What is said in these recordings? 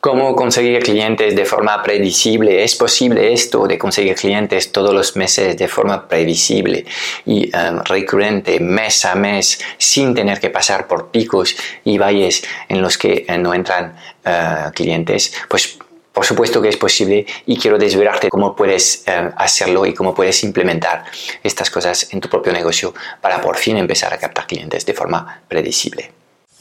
cómo conseguir clientes de forma predecible. ¿Es posible esto de conseguir clientes todos los meses de forma previsible y um, recurrente, mes a mes, sin tener que pasar por picos y valles en los que eh, no entran uh, clientes? Pues por supuesto que es posible y quiero desvelarte cómo puedes uh, hacerlo y cómo puedes implementar estas cosas en tu propio negocio para por fin empezar a captar clientes de forma predecible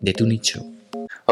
de tu nicho.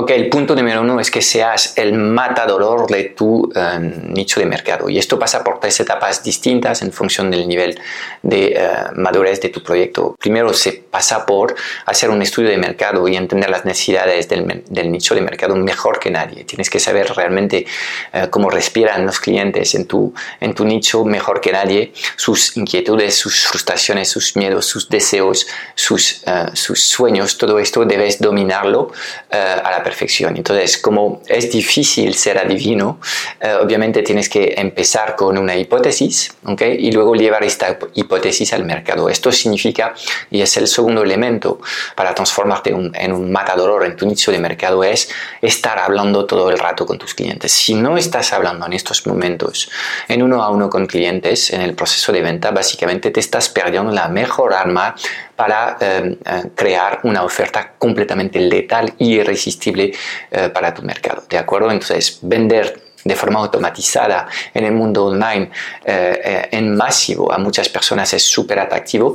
Ok, el punto número uno es que seas el matador de tu eh, nicho de mercado. Y esto pasa por tres etapas distintas en función del nivel de eh, madurez de tu proyecto. Primero se pasa por hacer un estudio de mercado y entender las necesidades del, del nicho de mercado mejor que nadie. Tienes que saber realmente eh, cómo respiran los clientes en tu, en tu nicho mejor que nadie, sus inquietudes, sus frustraciones, sus miedos, sus deseos, sus, sus sueños. Todo esto debes dominarlo a la perfección. Entonces, como es difícil ser adivino, eh, obviamente tienes que empezar con una hipótesis ¿okay? y luego llevar esta hipótesis al mercado. Esto significa, y es el segundo elemento para transformarte en un matador en tu nicho de mercado, es estar hablando todo el rato con tus clientes. Si no estás hablando en estos momentos en uno a uno con clientes en el proceso de venta, básicamente te estás perdiendo la mejor arma para eh, eh, crear una oferta completamente letal y irresistible eh, para tu mercado. ¿De acuerdo? Entonces, vender de forma automatizada en el mundo online en masivo a muchas personas es súper atractivo,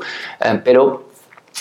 pero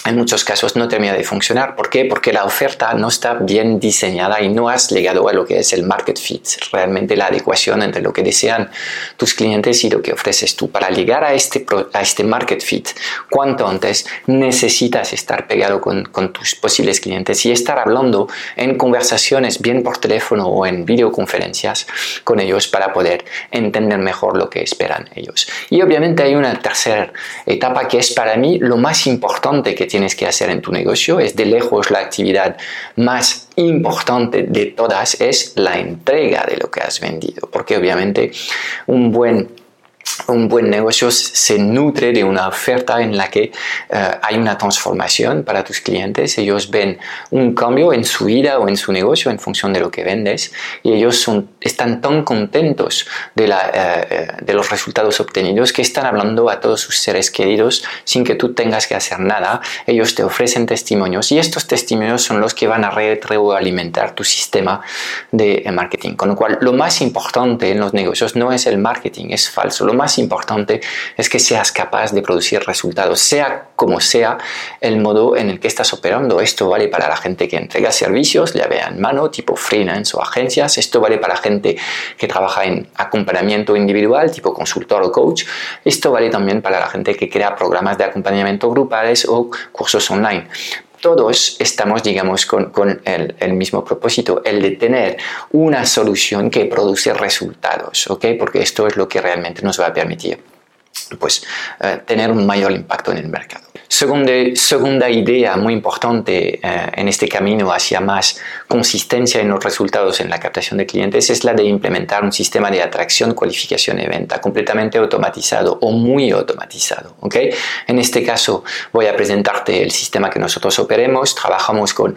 en muchos casos no termina de funcionar. ¿Por qué? Porque la oferta no está bien diseñada y no has llegado a lo que es el market fit, realmente la adecuación entre lo que desean tus clientes y lo que ofreces tú. Para llegar a este, a este market fit, cuanto antes necesitas estar pegado con, con tus posibles clientes y estar hablando en conversaciones, bien por teléfono o en videoconferencias con ellos para poder entender mejor lo que esperan ellos. Y obviamente hay una tercera etapa que es para mí lo más importante que tienes que hacer en tu negocio. Es de lejos la actividad más importante de todas, es la entrega de lo que has vendido. Porque obviamente un buen un buen negocio se nutre de una oferta en la que eh, hay una transformación para tus clientes. Ellos ven un cambio en su vida o en su negocio en función de lo que vendes y ellos están tan contentos de, eh, eh, de los resultados obtenidos que están hablando a todos sus seres queridos sin que tú tengas que hacer nada. Ellos te ofrecen testimonios y estos testimonios son los que van a retroalimentar tu sistema de marketing. Con lo cual, lo más importante en los negocios no es el marketing, es falso lo más importante es que seas capaz de producir resultados, sea como sea el modo en el que estás operando. Esto vale para la gente que entrega servicios, vea en mano, tipo freelance o agencias. Esto vale para gente que trabaja en acompañamiento individual, tipo consultor o coach. Esto vale también para la gente que crea programas de acompañamiento grupales o cursos online todos estamos, digamos, con, el, mismo propósito, el de tener una solución que produce resultados, ¿ok? Porque esto es lo que realmente nos va a permitir, pues, eh, tener un mayor impacto en el mercado. Segunda, segunda idea muy importante eh, en este camino hacia más consistencia en los resultados en la captación de clientes es la de implementar un sistema de atracción, cualificación y venta completamente automatizado o muy automatizado. ¿okay? En este caso voy a presentarte el sistema que nosotros operemos. Trabajamos con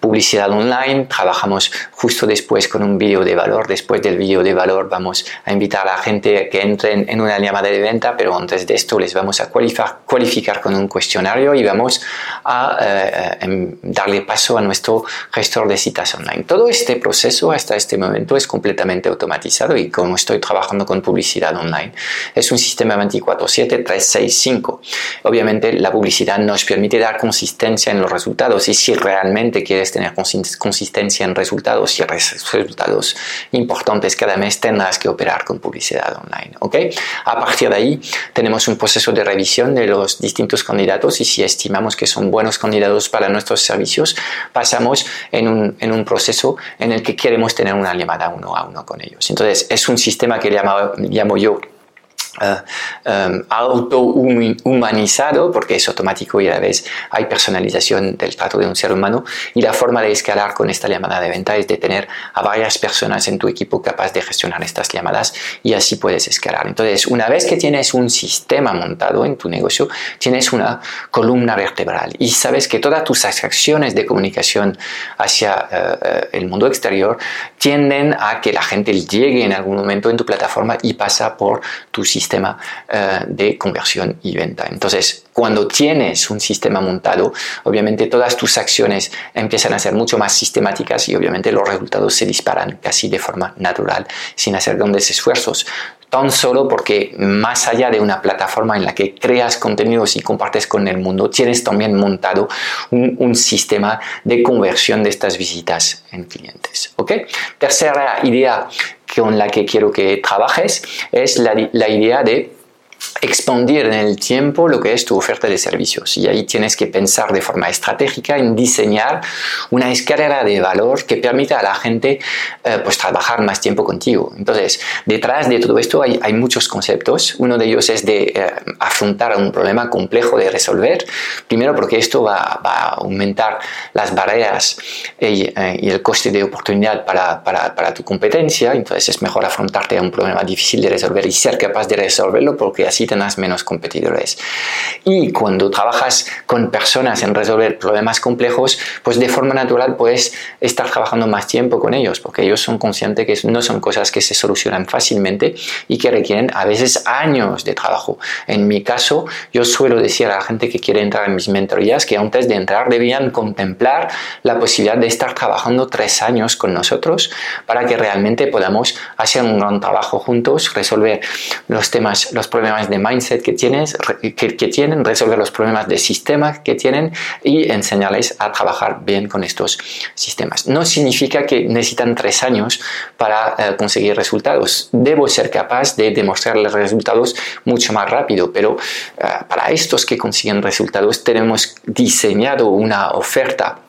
publicidad online, trabajamos justo después con un vídeo de valor, después del vídeo de valor vamos a invitar a la gente a que entren en una llamada de venta, pero antes de esto les vamos a cualificar, cualificar con un cuestionario y vamos a eh, em, darle paso a nuestro gestor de citas online. Todo este proceso hasta este momento es completamente automatizado y como estoy trabajando con publicidad online, es un sistema 24/7, 365. Obviamente la publicidad nos permite dar consistencia en los resultados y si realmente quieres tener consistencia en resultados y resultados importantes cada mes tendrás que operar con publicidad online. ¿ok? A partir de ahí tenemos un proceso de revisión de los distintos candidatos y si estimamos que son buenos candidatos para nuestros servicios, pasamos en un, en un proceso en el que queremos tener una llamada uno a uno con ellos. Entonces es un sistema que llamo, llamo yo uh, auto-humanizado, porque es automático y a la vez hay personalización del trato de un ser humano. Y la forma de escalar con esta llamada de venta es de tener a varias personas en tu equipo capaz de gestionar estas llamadas y así puedes escalar. Entonces, una vez que tienes un sistema montado en tu negocio, tienes una columna vertebral y sabes que todas tus acciones de comunicación hacia uh, el mundo exterior tienden a que la gente llegue en algún momento en tu plataforma y pasa por tu sistema eh, de conversión y venta. Entonces, cuando tienes un sistema montado, obviamente todas tus acciones empiezan a ser mucho más sistemáticas y obviamente los resultados se disparan casi de forma natural, sin hacer grandes esfuerzos tan solo porque más allá de una plataforma en la que creas contenidos y compartes con el mundo, tienes también montado un, un sistema de conversión de estas visitas en clientes. ¿ok? Tercera idea con la que quiero que trabajes es la, la idea de expandir en el tiempo lo que es tu oferta de servicios. Y ahí tienes que pensar de forma estratégica en diseñar una escalera de valor que permita a la gente eh, pues trabajar más tiempo contigo. Entonces, detrás de todo esto hay, muchos conceptos. Uno de ellos es de eh, afrontar un problema complejo de resolver. Primero porque esto va, va a aumentar las barreras y, eh, y, el coste de oportunidad para, para, para tu competencia. Entonces es mejor afrontarte a un problema difícil de resolver y ser capaz de resolverlo porque así tendrás menos competidores. Y cuando trabajas con personas en resolver problemas complejos, pues de forma natural puedes estar trabajando más tiempo con ellos, porque ellos son conscientes que no son cosas que se solucionan fácilmente y que requieren a veces años de trabajo. En mi caso, yo suelo decir a la gente que quiere entrar en mis mentorías que antes de entrar debían contemplar la posibilidad de estar trabajando tres años con nosotros para que realmente podamos hacer un gran trabajo juntos, resolver los temas, los problemas de mindset que, tienes, que, tienen, resolver los problemas de sistema que tienen y enseñarles a trabajar bien con estos sistemas. No significa que necesitan tres años para eh, conseguir resultados. Debo ser capaz de demostrarles resultados mucho más rápido, pero eh, para estos que consiguen resultados tenemos diseñado una oferta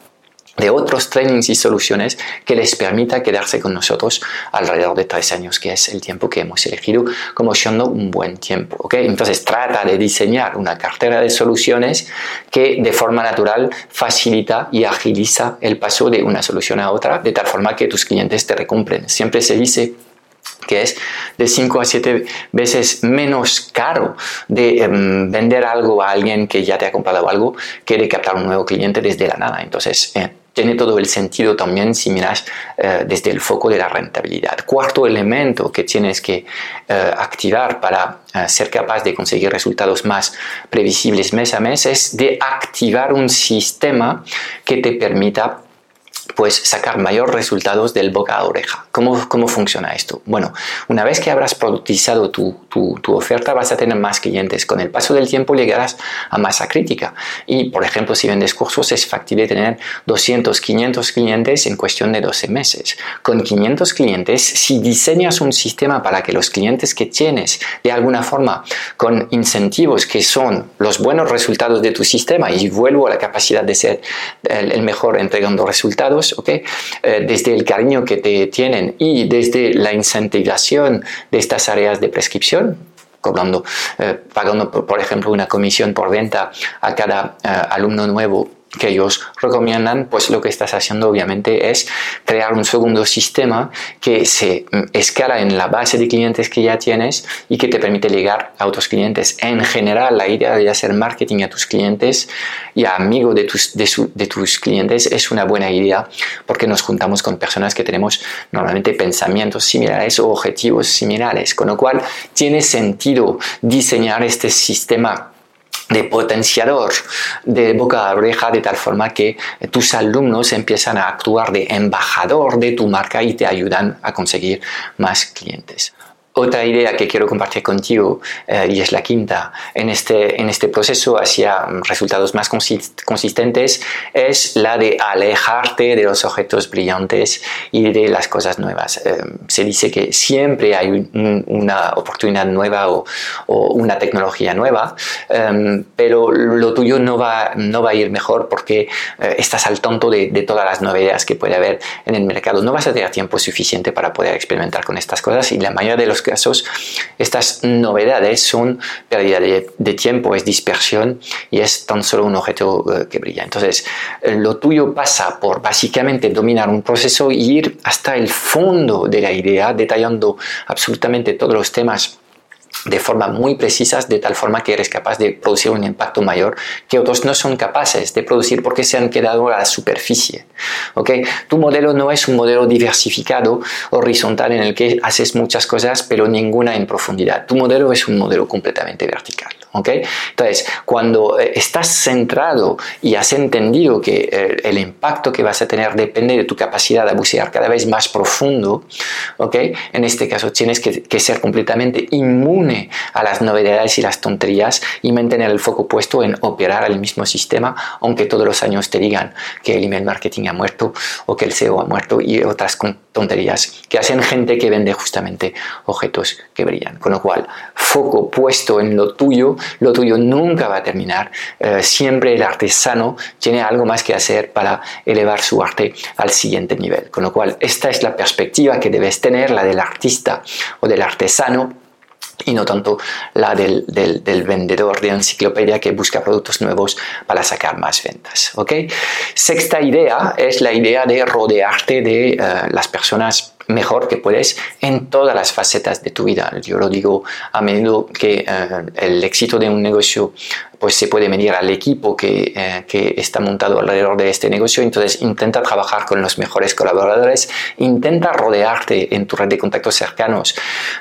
de otros trainings y soluciones que les permita quedarse con nosotros alrededor de tres años, que es el tiempo que hemos elegido como siendo un buen tiempo. ¿okay? Entonces trata de diseñar una cartera de soluciones que de forma natural facilita y agiliza el paso de una solución a otra, de tal forma que tus clientes te recompren. Siempre se dice que es de 5 a 7 veces menos caro de um, vender algo a alguien que ya te ha comprado algo que de captar un nuevo cliente desde la nada. Entonces, eh, tiene todo el sentido también si miras eh, desde el foco de la rentabilidad. Cuarto elemento que tienes que eh, activar para eh, ser capaz de conseguir resultados más previsibles mes a mes es de activar un sistema que te permita pues sacar mayor resultados del boca a oreja. ¿Cómo, cómo funciona esto? Bueno, una vez que habrás productizado tu, tu, tu, oferta vas a tener más clientes. Con el paso del tiempo llegarás a masa crítica. Y, por ejemplo, si vendes cursos es factible tener 200, 500 clientes en cuestión de 12 meses. Con 500 clientes, si diseñas un sistema para que los clientes que tienes, de alguna forma, con incentivos que son los buenos resultados de tu sistema, y vuelvo a la capacidad de ser el, mejor entregando resultados, eh, desde el cariño que te tienen y desde la incentivación de estas áreas de prescripción, cobrando, eh, pagando, por ejemplo, una comisión por venta a cada eh, alumno nuevo que ellos recomiendan, pues lo que estás haciendo obviamente es crear un segundo sistema que se mm, escala en la base de clientes que ya tienes y que te permite llegar a otros clientes. En general, la idea de hacer marketing a tus clientes y a amigos de tus, de, tus clientes es una buena idea porque nos juntamos con personas que tenemos normalmente pensamientos similares o objetivos similares, con lo cual tiene sentido diseñar este sistema de potenciador de boca a oreja de tal forma que tus alumnos empiezan a actuar de embajador de tu marca y te ayudan a conseguir más clientes. Otra idea que quiero compartir contigo, eh, y es la quinta, en este, en este proceso hacia resultados más consistentes, es la de alejarte de los objetos brillantes y de las cosas nuevas. Eh, se dice que siempre hay una oportunidad nueva o, una tecnología nueva, em, pero lo tuyo no va, no va a ir mejor porque eh, estás al tanto de, de todas las novedades que puede haber en el mercado. No vas a tener tiempo suficiente para poder experimentar con estas cosas y la mayoría de los casos estas novedades son pérdida de, tiempo, es dispersión y es tan solo un objeto eh, que brilla. Entonces, eh, lo tuyo pasa por básicamente dominar un proceso y ir hasta el fondo de la idea, detallando absolutamente todos los temas de forma muy precisas, de tal forma que eres capaz de producir un impacto mayor que otros no son capaces de producir porque se han quedado a la superficie. ¿okay? Tu modelo no es un modelo diversificado, horizontal, en el que haces muchas cosas, pero ninguna en profundidad. Tu modelo es un modelo completamente vertical. ¿okay? Entonces, cuando eh, estás centrado y has entendido que eh, el, impacto que vas a tener depende de tu capacidad de bucear cada vez más profundo, ¿okay? en este caso tienes que, que ser completamente inmune a las novedades y las tonterías y mantener el foco puesto en operar el mismo sistema, aunque todos los años te digan que el email marketing ha muerto o que el SEO ha muerto y otras tonterías que hacen gente que vende justamente objetos que brillan. Con lo cual, foco puesto en lo tuyo lo tuyo nunca va a terminar. Eh, siempre el artesano tiene algo más que hacer para elevar su arte al siguiente nivel. Con lo cual, esta es la perspectiva que debes tener, la del artista o del artesano y no tanto la del, vendedor de enciclopedia que busca productos nuevos para sacar más ventas. Sexta idea es la idea de rodearte de eh, las personas mejor que puedes en todas las facetas de tu vida. Yo lo digo a menudo que eh, el éxito de un negocio pues se puede medir al equipo que, eh, que, está montado alrededor de este negocio. Entonces intenta trabajar con los mejores colaboradores, intenta rodearte en tu red de contactos cercanos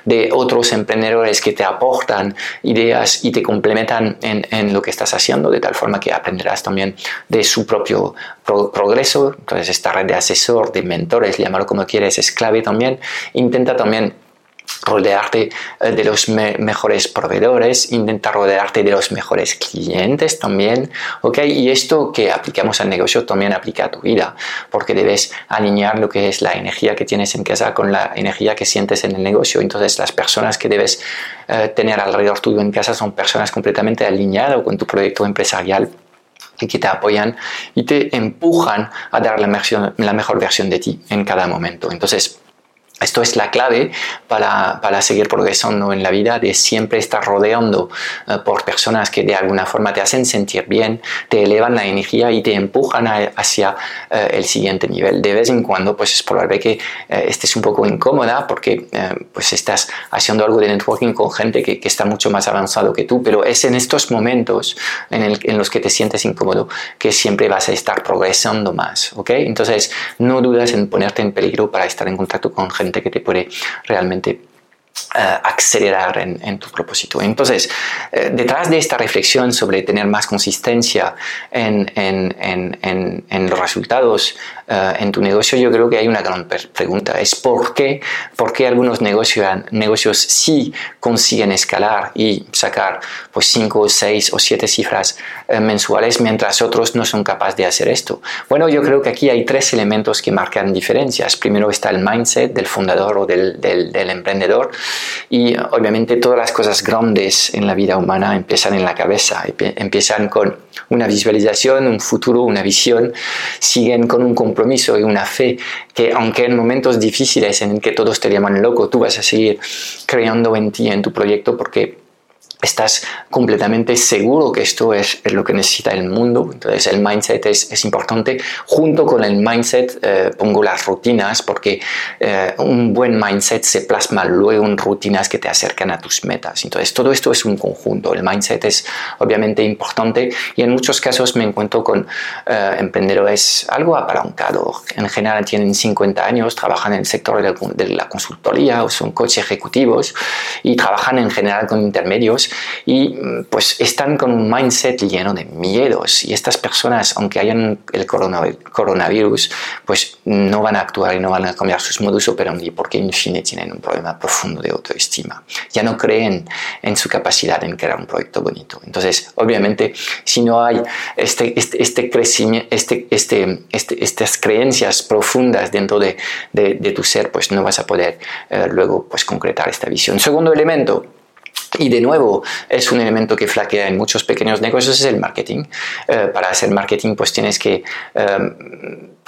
de otros emprendedores que te aportan ideas y te complementan en, en lo que estás haciendo, de tal forma que aprenderás también de su propio progreso. Entonces esta red de asesor, de mentores, llámalo como quieres, es clave también. Intenta también rodearte eh, de los mejores proveedores, intenta rodearte de los mejores clientes también, ¿ok? Y esto que aplicamos al negocio también aplica a tu vida, porque debes alinear lo que es la energía que tienes en casa con la energía que sientes en el negocio. Entonces las personas que debes eh, tener alrededor tuyo en casa son personas completamente alineadas con tu proyecto empresarial y que te apoyan y te empujan a dar la, la mejor versión de ti en cada momento. Entonces, esto es la clave para, para, seguir progresando en la vida, de siempre estar rodeando eh, por personas que de alguna forma te hacen sentir bien, te elevan la energía y te empujan hacia eh, el siguiente nivel. De vez en cuando, pues es probable que eh, estés un poco incómoda porque pues estás haciendo algo de networking con gente que, que, está mucho más avanzado que tú, pero es en estos momentos en, el, en, los que te sientes incómodo que siempre vas a estar progresando más, ¿ok? Entonces, no dudas en ponerte en peligro para estar en contacto con gente que te puede realmente eh, acelerar en, tu propósito. Entonces, eh, detrás de esta reflexión sobre tener más consistencia en, en los resultados eh, en tu negocio, yo creo que hay una gran pregunta. Es por qué, por qué algunos negocios, negocios sí consiguen escalar y sacar pues 5, 6 o 7 cifras eh, mensuales, mientras otros no son capaces de hacer esto. Bueno, yo creo que aquí hay tres elementos que marcan diferencias. Primero está el mindset del fundador o del, del, del emprendedor y obviamente todas las cosas grandes en la vida humana empiezan en la cabeza, empiezan con una visualización, un futuro, una visión, siguen con un compromiso y una fe que aunque en momentos difíciles en que todos te llaman loco, tú vas a seguir creyendo en ti, en tu proyecto, porque estás completamente seguro que esto es, lo que necesita el mundo. Entonces el mindset es, es importante. Junto con el mindset eh, pongo las rutinas porque eh, un buen mindset se plasma luego en rutinas que te acercan a tus metas. Entonces todo esto es un conjunto. El mindset es obviamente importante y en muchos casos me encuentro con eh, emprendedores algo apalancados. En general tienen 50 años, trabajan en el sector de la, de la consultoría o son coches ejecutivos y trabajan en general con intermedios y pues están con un mindset lleno de miedos y estas personas, aunque hayan el coronavirus, pues no van a actuar y no van a cambiar sus modus operandi porque en fin tienen un problema profundo de autoestima. Ya no creen en su capacidad en crear un proyecto bonito. Entonces, obviamente, si no hay este, este, este crecimiento, este, este, este, estas creencias profundas dentro de, de, tu ser, pues no vas a poder eh, luego pues concretar esta visión. Segundo elemento, y de nuevo, es un elemento que flaquea en muchos pequeños negocios, es el marketing. Eh, para hacer marketing, pues tienes que eh,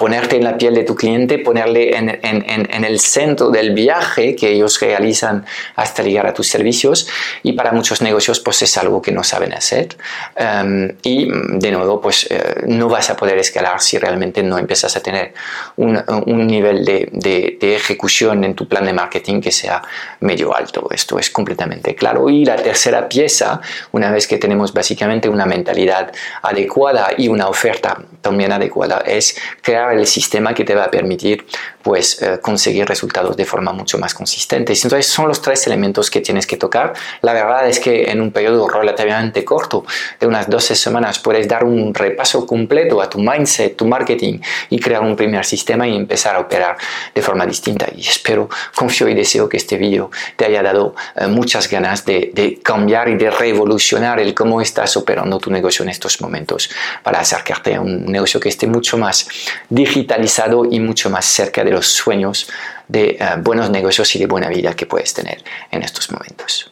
ponerte en la piel de tu cliente, ponerle en, en, el centro del viaje que ellos realizan hasta llegar a tus servicios y para muchos negocios pues es algo que no saben hacer em, y de nuevo pues eh, no vas a poder escalar si realmente no empiezas a tener un, un nivel de, de, de, ejecución en tu plan de marketing que sea medio alto. Esto es completamente claro. Y la tercera pieza, una vez que tenemos básicamente una mentalidad adecuada y una oferta también adecuada, es crear el sistema que te va a permitir pues eh, conseguir resultados de forma mucho más consistente. Entonces son los tres elementos que tienes que tocar. La verdad es que en un periodo relativamente corto, de unas 12 semanas, puedes dar un repaso completo a tu mindset, tu marketing y crear un primer sistema y empezar a operar de forma distinta. Y espero, confío y deseo que este vídeo te haya dado eh, muchas ganas de, de cambiar y de revolucionar el cómo estás operando tu negocio en estos momentos para acercarte a un negocio que esté mucho más digitalizado y mucho más cerca de los sueños de eh, buenos negocios y de buena vida que puedes tener en estos momentos.